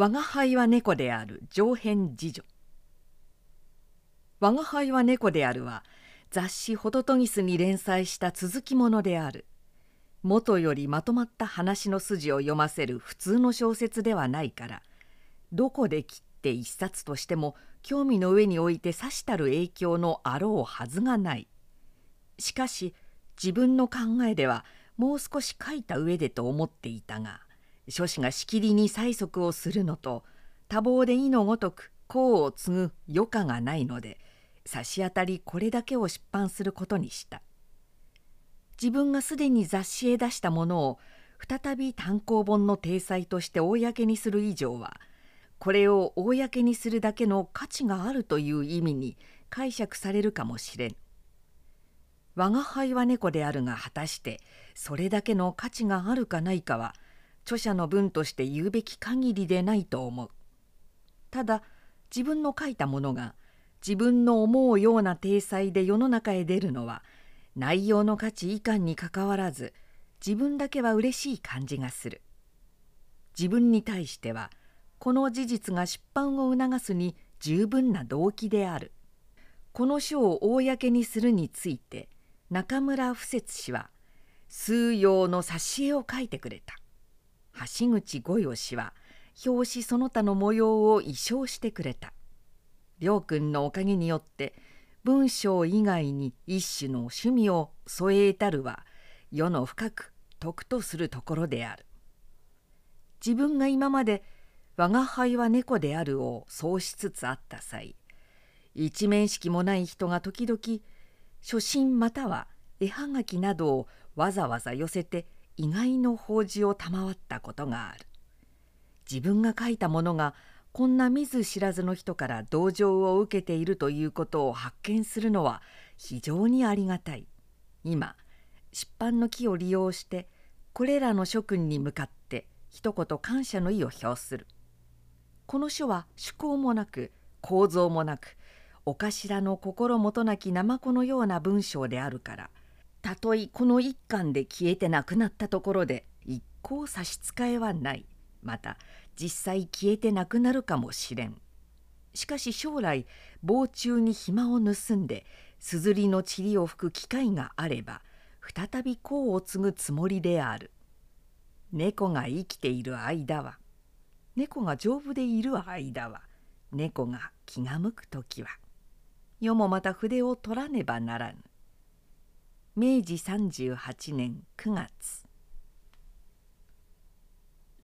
我が輩は猫である上編次女我が輩は猫であるは雑誌「ホトトギス」に連載した続きものである元よりまとまった話の筋を読ませる普通の小説ではないからどこで切って一冊としても興味の上においてさしたる影響のあろうはずがないしかし自分の考えではもう少し書いた上でと思っていたが書士がしきりに催促をするのと多忙で意のごとく功を継ぐ余暇がないので差し当たりこれだけを出版することにした自分がすでに雑誌へ出したものを再び単行本の体裁として公にする以上はこれを公にするだけの価値があるという意味に解釈されるかもしれん。我が輩は猫であるが果たしてそれだけの価値があるかないかは著者の文として言うべき限りでないと思う。ただ自分の書いたものが自分の思うような体裁で世の中へ出るのは内容の価値以下にかかわらず自分だけは嬉しい感じがする。自分に対してはこの事実が出版を促すに十分な動機であるこの書を公にするについて中村不節氏は数用の挿絵を書いてくれた橋口五代氏は表紙その他の模様を衣装してくれた。亮君のおかげによって文章以外に一種の趣味を添えたるは世の深く徳とするところである。自分が今まで我が輩は猫であるをそうしつつあった際一面識もない人が時々書信または絵はがきなどをわざわざ寄せて意外の法事を賜ったことがある。自分が書いたものがこんな見ず知らずの人から同情を受けているということを発見するのは非常にありがたい。今出版の木を利用してこれらの諸君に向かって一言感謝の意を表する。この書は趣向もなく構造もなくお頭の心もとなきナマコのような文章であるからたとえこの一巻で消えてなくなったところで一向差し支えはない。また実際消えてなくなるかもしれん。しかし将来棒中に暇を盗んですずりの塵を吹く機会があれば再び功を継ぐつもりである。猫が生きている間は猫が丈夫でいる間は猫が気が向く時は世もまた筆を取らねばならぬ。明治38年9月。